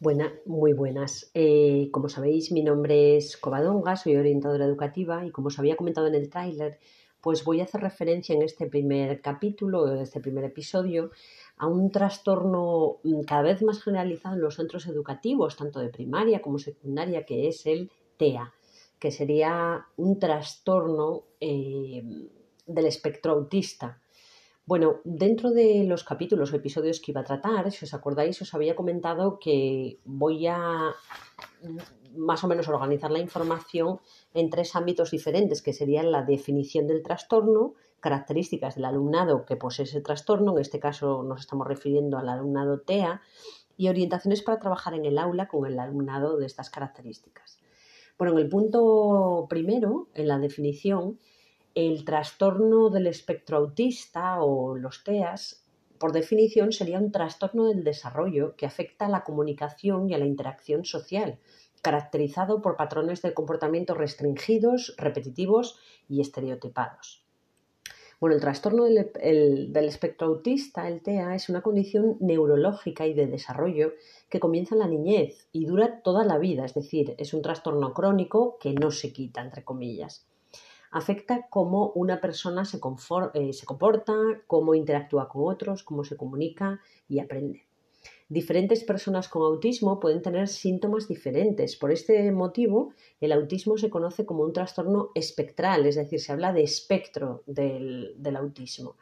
Buena, muy buenas. Eh, como sabéis, mi nombre es Covadonga, soy orientadora educativa y como os había comentado en el tráiler, pues voy a hacer referencia en este primer capítulo, en este primer episodio, a un trastorno mm, cada vez más generalizado en los centros educativos, tanto de primaria como secundaria, que es el TEA, que sería un trastorno eh, del espectro autista. Bueno, dentro de los capítulos o episodios que iba a tratar, si os acordáis, os había comentado que voy a más o menos organizar la información en tres ámbitos diferentes, que serían la definición del trastorno, características del alumnado que posee ese trastorno, en este caso nos estamos refiriendo al alumnado TEA, y orientaciones para trabajar en el aula con el alumnado de estas características. Bueno, en el punto primero, en la definición, el trastorno del espectro autista o los TEAS, por definición, sería un trastorno del desarrollo que afecta a la comunicación y a la interacción social, caracterizado por patrones de comportamiento restringidos, repetitivos y estereotipados. Bueno, el trastorno del, del, espectro autista, el TEA, es una condición neurológica y de desarrollo que comienza en la niñez y dura toda la vida, es decir, es un trastorno crónico que no se quita, entre comillas afecta cómo una persona eh, se, comporta, cómo interactúa con otros, cómo se comunica y aprende. Diferentes personas con autismo pueden tener síntomas diferentes. Por este motivo, el autismo se conoce como un trastorno espectral, es decir, se habla de espectro del autismo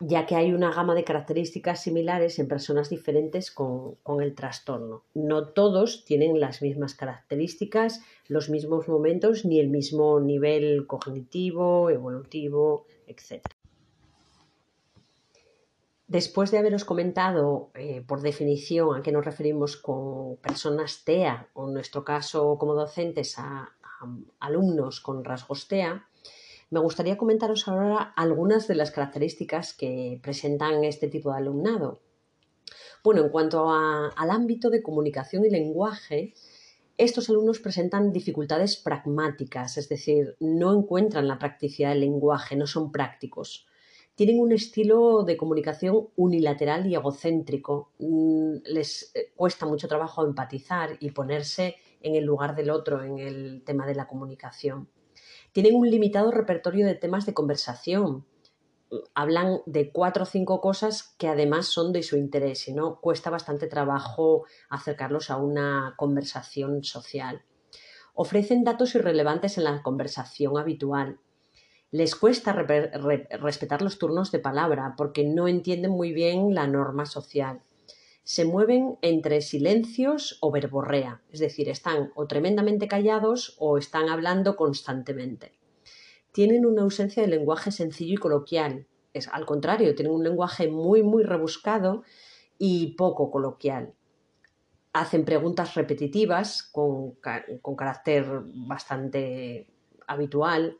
ya que hay una gama de características similares en personas diferentes con, el trastorno. No todos tienen las mismas características, los mismos momentos, ni el mismo nivel cognitivo, evolutivo, etc. Después de haberos comentado eh, por definición a qué nos referimos con personas TEA o en nuestro caso como docentes a alumnos con rasgos TEA, me gustaría comentaros ahora algunas de las características que presentan este tipo de alumnado. Bueno, en cuanto al ámbito de comunicación y lenguaje, estos alumnos presentan dificultades pragmáticas, es decir, no encuentran la practicidad del lenguaje, no son prácticos. Tienen un estilo de comunicación unilateral y egocéntrico. Mm, les eh, cuesta mucho trabajo empatizar y ponerse en el lugar del otro en el tema de la comunicación tienen un limitado repertorio de temas de conversación. Hablan de cuatro o cinco cosas que además son de su interés y no cuesta bastante trabajo acercarlos a una conversación social. Ofrecen datos irrelevantes en la conversación habitual. Les cuesta respetar los turnos de palabra porque no entienden muy bien la norma social se mueven entre silencios o verborrea, es decir, están o tremendamente callados o están hablando constantemente. Tienen una ausencia de lenguaje sencillo y coloquial, es al contrario, tienen un lenguaje muy muy rebuscado y poco coloquial. Hacen preguntas repetitivas con, con carácter bastante habitual,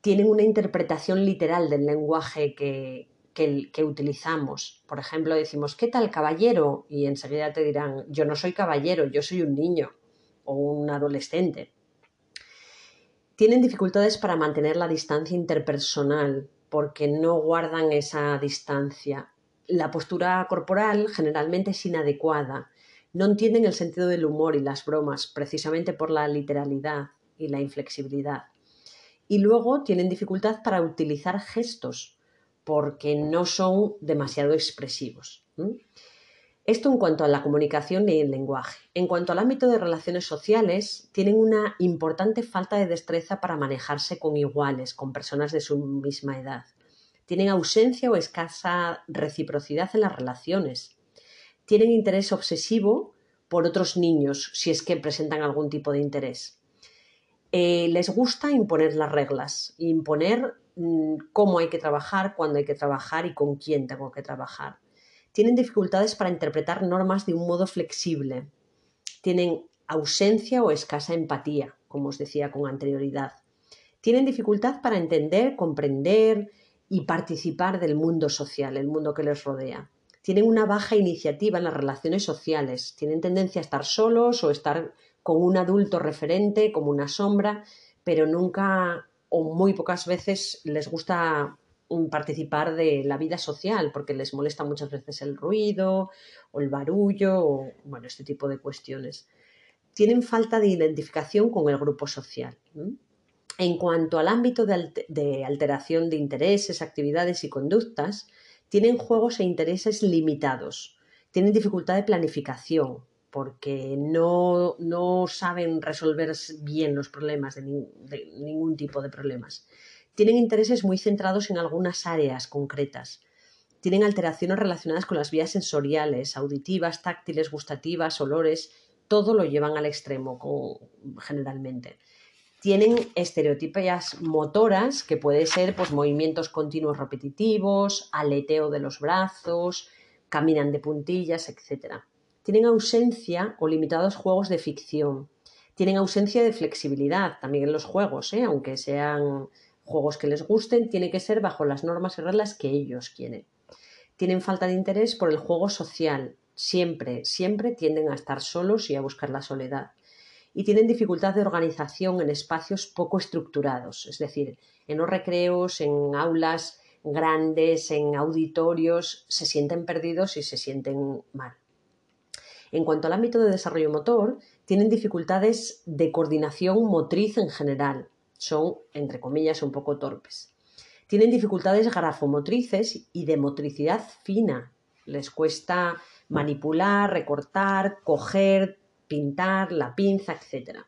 tienen una interpretación literal del lenguaje que, que, utilizamos. Por ejemplo, decimos, ¿qué tal caballero? Y enseguida te dirán, yo no soy caballero, yo soy un niño o un adolescente. Tienen dificultades para mantener la distancia interpersonal porque no guardan esa distancia. La postura corporal generalmente es inadecuada. No entienden el sentido del humor y las bromas precisamente por la literalidad y la inflexibilidad. Y luego tienen dificultad para utilizar gestos porque no son demasiado expresivos. Esto en cuanto a la comunicación y el lenguaje. En cuanto al ámbito de relaciones sociales, tienen una importante falta de destreza para manejarse con iguales, con personas de su misma edad. Tienen ausencia o escasa reciprocidad en las relaciones. Tienen interés obsesivo por otros niños, si es que presentan algún tipo de interés. Eh, les gusta imponer las reglas, imponer cómo hay que trabajar, cuándo hay que trabajar y con quién tengo que trabajar. Tienen dificultades para interpretar normas de un modo flexible. Tienen ausencia o escasa empatía, como os decía con anterioridad. Tienen dificultad para entender, comprender y participar del mundo social, el mundo que les rodea. Tienen una baja iniciativa en las relaciones sociales. Tienen tendencia a estar solos o estar con un adulto referente, como una sombra, pero nunca o muy pocas veces les gusta participar de la vida social porque les molesta muchas veces el ruido o el barullo o bueno, este tipo de cuestiones. Tienen falta de identificación con el grupo social. En cuanto al ámbito de, alteración de intereses, actividades y conductas, tienen juegos e intereses limitados, tienen dificultad de planificación porque no, saben resolver bien los problemas de, ningún tipo de problemas. Tienen intereses muy centrados en algunas áreas concretas. Tienen alteraciones relacionadas con las vías sensoriales, auditivas, táctiles, gustativas, olores, todo lo llevan al extremo generalmente tienen estereotipias motoras que pueden ser pues, movimientos continuos repetitivos, aleteo de los brazos, caminan de puntillas, etc. Tienen ausencia o limitados juegos de ficción. Tienen ausencia de flexibilidad también en los juegos, ¿eh? aunque sean juegos que les gusten, tiene que ser bajo las normas y reglas que ellos quieren. Tienen falta de interés por el juego social. Siempre, siempre tienden a estar solos y a buscar la soledad y tienen dificultad de organización en espacios poco estructurados, es decir, en los recreos, en aulas grandes, en auditorios, se sienten perdidos y se sienten mal. En cuanto al ámbito de desarrollo motor, tienen dificultades de coordinación motriz en general, son, entre comillas, un poco torpes. Tienen dificultades grafomotrices y de motricidad fina. Les cuesta manipular, recortar, coger, pintar, la pinza, etc.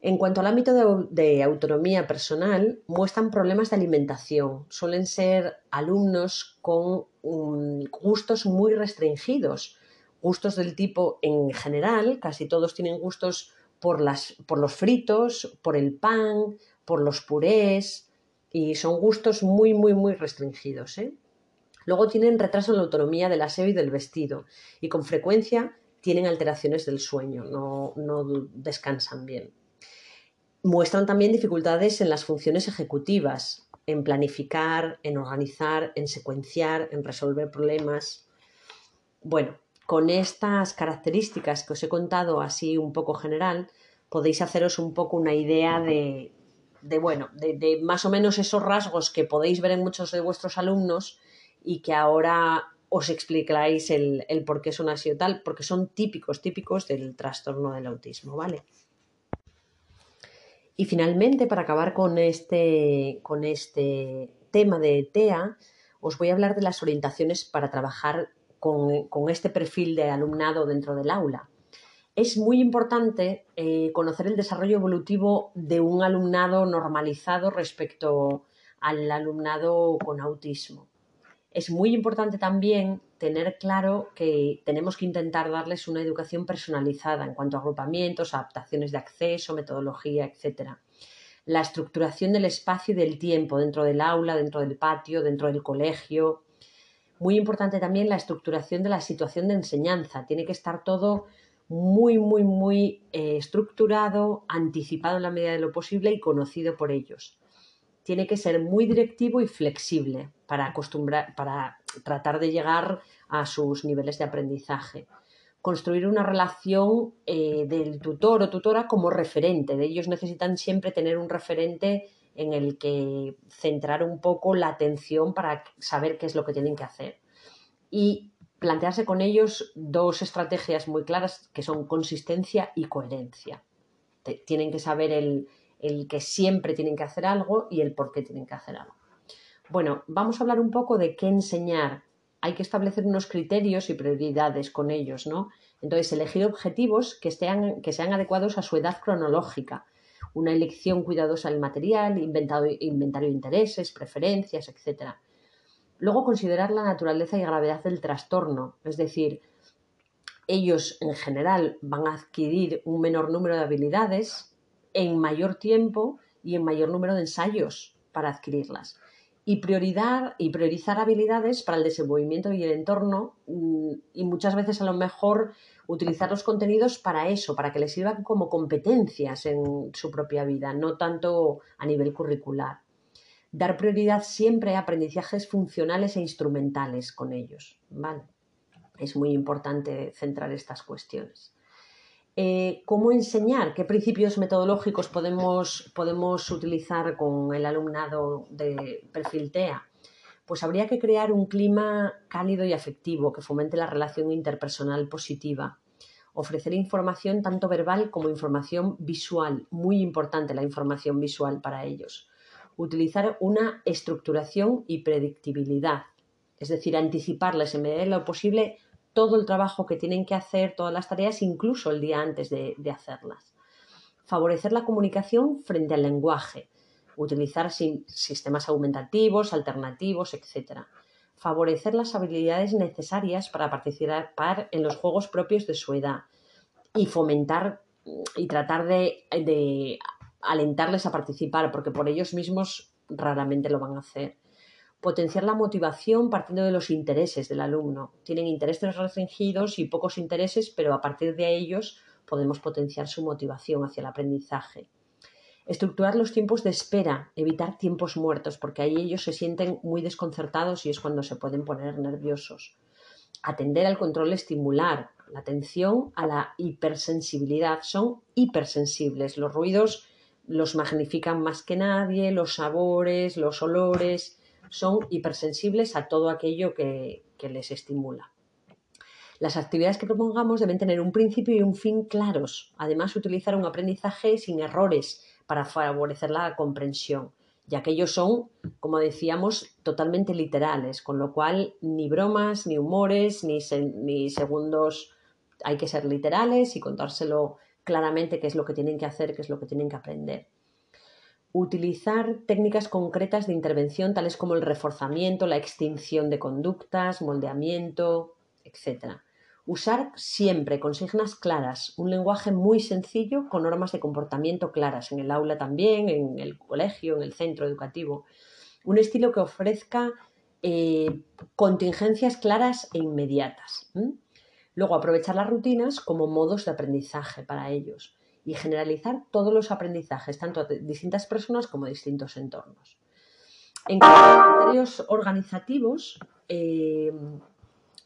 En cuanto al ámbito de, autonomía personal, muestran problemas de alimentación. Suelen ser alumnos con gustos muy restringidos. Gustos del tipo, en general, casi todos tienen gustos por, las, por los fritos, por el pan, por los purés, y son gustos muy, muy, muy restringidos. ¿eh? Luego tienen retraso en la autonomía del aseo y del vestido, y con frecuencia tienen alteraciones del sueño, no, descansan bien. Muestran también dificultades en las funciones ejecutivas, en planificar, en organizar, en secuenciar, en resolver problemas. Bueno, con estas características que os he contado así un poco general, podéis haceros un poco una idea de, bueno, de, de, más o menos esos rasgos que podéis ver en muchos de vuestros alumnos y que ahora os explicáis el, por qué son así o tal, porque son típicos, típicos del trastorno del autismo, ¿vale? Y finalmente, para acabar con este, con este tema de TEA, os voy a hablar de las orientaciones para trabajar con, este perfil de alumnado dentro del aula. Es muy importante eh, conocer el desarrollo evolutivo de un alumnado normalizado respecto al alumnado con autismo es muy importante también tener claro que tenemos que intentar darles una educación personalizada en cuanto a agrupamientos, adaptaciones de acceso, metodología, etc. La estructuración del espacio y del tiempo dentro del aula, dentro del patio, dentro del colegio. Muy importante también la estructuración de la situación de enseñanza. Tiene que estar todo muy, muy, muy eh, estructurado, anticipado en la medida de lo posible y conocido por ellos tiene que ser muy directivo y flexible para acostumbrar, para tratar de llegar a sus niveles de aprendizaje. Construir una relación eh, del tutor o tutora como referente. De ellos necesitan siempre tener un referente en el que centrar un poco la atención para saber qué es lo que tienen que hacer. Y plantearse con ellos dos estrategias muy claras que son consistencia y coherencia. Tienen que saber el, el que siempre tienen que hacer algo y el por qué tienen que hacer algo. Bueno, vamos a hablar un poco de qué enseñar. Hay que establecer unos criterios y prioridades con ellos, ¿no? Entonces, elegir objetivos que, sean, que sean adecuados a su edad cronológica, una elección cuidadosa del material, inventario de intereses, preferencias, etc. Luego, considerar la naturaleza y gravedad del trastorno, es decir, ellos en general van a adquirir un menor número de habilidades, en mayor tiempo y en mayor número de ensayos para adquirirlas. Y, y priorizar habilidades para el desenvolvimiento y el entorno mm, y muchas veces a lo mejor utilizar los contenidos para eso, para que les sirvan como competencias en su propia vida, no tanto a nivel curricular. Dar prioridad siempre a aprendizajes funcionales e instrumentales con ellos. ¿vale? Es muy importante centrar estas cuestiones. Eh, ¿Cómo enseñar? ¿Qué principios metodológicos podemos, podemos utilizar con el alumnado de perfil TEA? Pues habría que crear un clima cálido y afectivo que fomente la relación interpersonal positiva. Ofrecer información tanto verbal como información visual, muy importante la información visual para ellos. Utilizar una estructuración y predictibilidad, es decir, anticiparles en medida de lo posible todo el trabajo que tienen que hacer, todas las tareas, incluso el día antes de, hacerlas. Favorecer la comunicación frente al lenguaje, utilizar sistemas aumentativos, alternativos, etc. Favorecer las habilidades necesarias para participar en los juegos propios de su edad y fomentar y tratar de, alentarles a participar, porque por ellos mismos raramente lo van a hacer potenciar la motivación partiendo de los intereses del alumno. Tienen intereses restringidos y pocos intereses, pero a partir de ellos podemos potenciar su motivación hacia el aprendizaje. Estructurar los tiempos de espera, evitar tiempos muertos, porque ahí ellos se sienten muy desconcertados y es cuando se pueden poner nerviosos. Atender al control estimular, la atención a la hipersensibilidad. Son hipersensibles. Los ruidos los magnifican más que nadie, los sabores, los olores, son hipersensibles a todo aquello que, les estimula. Las actividades que propongamos deben tener un principio y un fin claros. Además, utilizar un aprendizaje sin errores para favorecer la comprensión, ya que ellos son, como decíamos, totalmente literales, con lo cual ni bromas, ni humores, ni, segundos. Hay que ser literales y contárselo claramente qué es lo que tienen que hacer, qué es lo que tienen que aprender utilizar técnicas concretas de intervención tales como el reforzamiento, la extinción de conductas, moldeamiento, etc. Usar siempre consignas claras, un lenguaje muy sencillo con normas de comportamiento claras, en el aula también, en el colegio, en el centro educativo. Un estilo que ofrezca eh, contingencias claras e inmediatas. Luego, aprovechar las rutinas como modos de aprendizaje para ellos y generalizar todos los aprendizajes, tanto de distintas personas como de distintos entornos. En cuanto a criterios organizativos, eh,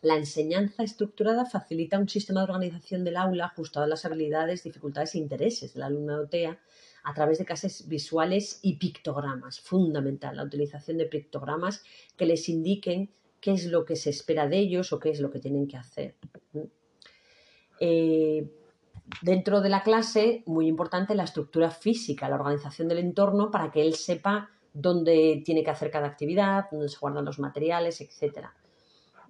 la enseñanza estructurada facilita un sistema de organización del aula ajustado a las habilidades, dificultades e intereses del alumno TEA a través de clases visuales y pictogramas. Fundamental la utilización de pictogramas que les indiquen qué es lo que se espera de ellos o qué es lo que tienen que hacer. Eh, dentro de la clase, muy importante la estructura física, la organización del entorno para que él sepa dónde tiene que hacer cada actividad, dónde se guardan los materiales, etc.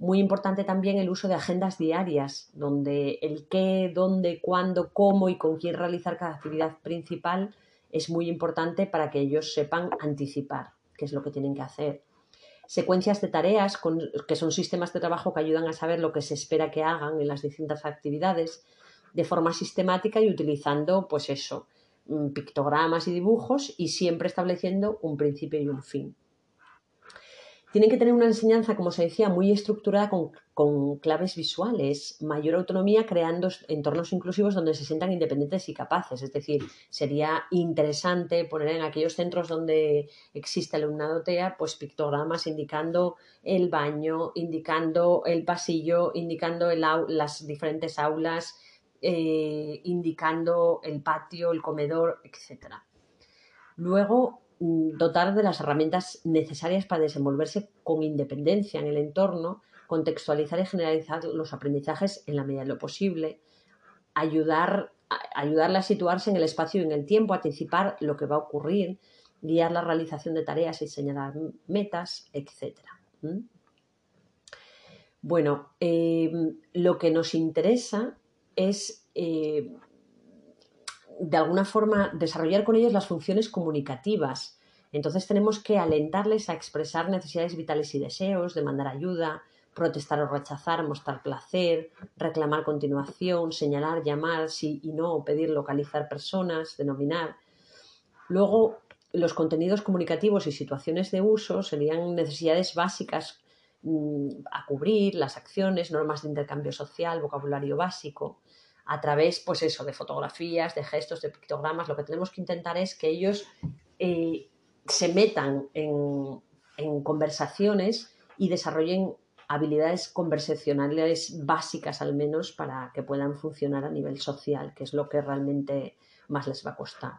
Muy importante también el uso de agendas diarias, donde el qué, dónde, cuándo, cómo y con quién realizar cada actividad principal es muy importante para que ellos sepan anticipar qué es lo que tienen que hacer. Secuencias de tareas, que son sistemas de trabajo que ayudan a saber lo que se espera que hagan en las distintas actividades de forma sistemática y utilizando, pues eso, mm, pictogramas y dibujos y siempre estableciendo un principio y un fin. Tienen que tener una enseñanza, como se decía, muy estructurada con, claves visuales, mayor autonomía creando entornos inclusivos donde se sientan independientes y capaces. Es decir, sería interesante poner en aquellos centros donde existe alumnado TEA, pues pictogramas indicando el baño, indicando el pasillo, indicando las diferentes aulas, eh, indicando el patio, el comedor, etc. Luego, dotar de las herramientas necesarias para desenvolverse con independencia en el entorno, contextualizar y generalizar los aprendizajes en la medida de lo posible, ayudar, ayudarle a situarse en el espacio y en el tiempo, anticipar lo que va a ocurrir, guiar la realización de tareas y señalar metas, etc. Bueno, eh, lo que nos interesa es eh, de alguna forma desarrollar con ellos las funciones comunicativas. Entonces tenemos que alentarles a expresar necesidades vitales y deseos, demandar ayuda, protestar o rechazar, mostrar placer, reclamar continuación, señalar, llamar, sí y no, pedir, localizar personas, denominar. Luego, los contenidos comunicativos y situaciones de uso serían necesidades básicas mm, a cubrir, las acciones, normas de intercambio social, vocabulario básico a través, pues eso, de fotografías, de gestos, de pictogramas. Lo que tenemos que intentar es que ellos eh, se metan en, conversaciones y desarrollen habilidades conversacionales básicas al menos para que puedan funcionar a nivel social, que es lo que realmente más les va a costar.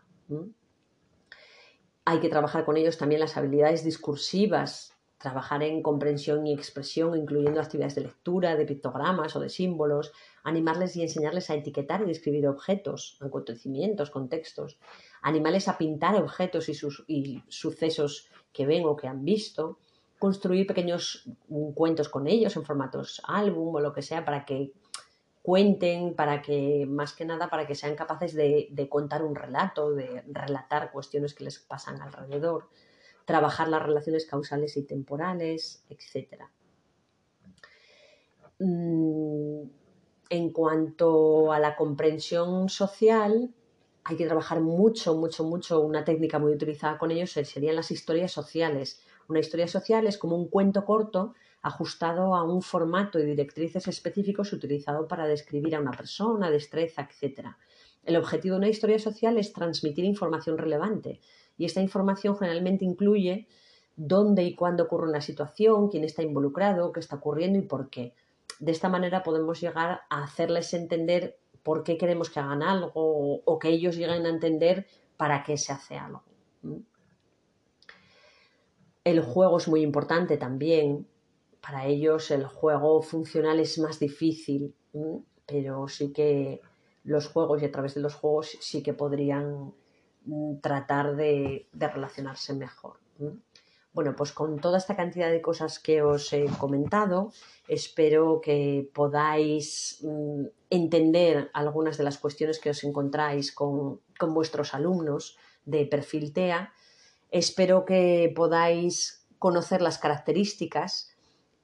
Hay que trabajar con ellos también las habilidades discursivas, trabajar en comprensión y expresión, incluyendo actividades de lectura, de pictogramas o de símbolos, animarles y enseñarles a etiquetar y describir objetos, acontecimientos, contextos, animarles a pintar objetos y, sus, y sucesos que ven o que han visto, construir pequeños cuentos con ellos en formatos álbum o lo que sea para que cuenten, para que, más que nada, para que sean capaces de, contar un relato, de relatar cuestiones que les pasan alrededor, trabajar las relaciones causales y temporales, etc. Mm, en cuanto a la comprensión social, hay que trabajar mucho, mucho, mucho. Una técnica muy utilizada con ellos serían las historias sociales. Una historia social es como un cuento corto ajustado a un formato y directrices específicos utilizado para describir a una persona, destreza, etc. El objetivo de una historia social es transmitir información relevante y esta información generalmente incluye dónde y cuándo ocurre una situación, quién está involucrado, qué está ocurriendo y por qué. De esta manera podemos llegar a hacerles entender por qué queremos que hagan algo o, que ellos lleguen a entender para qué se hace algo. El juego es muy importante también para ellos el juego funcional es más difícil, pero sí que los juegos y a través de los juegos sí que podrían tratar de, relacionarse mejor. Bueno, pues con toda esta cantidad de cosas que os he comentado, espero que podáis mm, entender algunas de las cuestiones que os encontráis con, con vuestros alumnos de perfil TEA. Espero que podáis conocer las características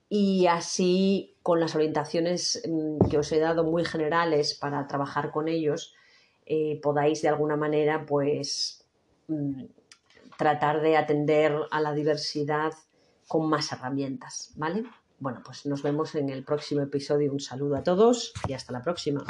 y así con las orientaciones mm, que os he dado muy generales para trabajar con ellos, eh, podáis de alguna manera pues mm, tratar de atender a la diversidad con más herramientas, ¿vale? Bueno, pues nos vemos en el próximo episodio. Un saludo a todos y hasta la próxima.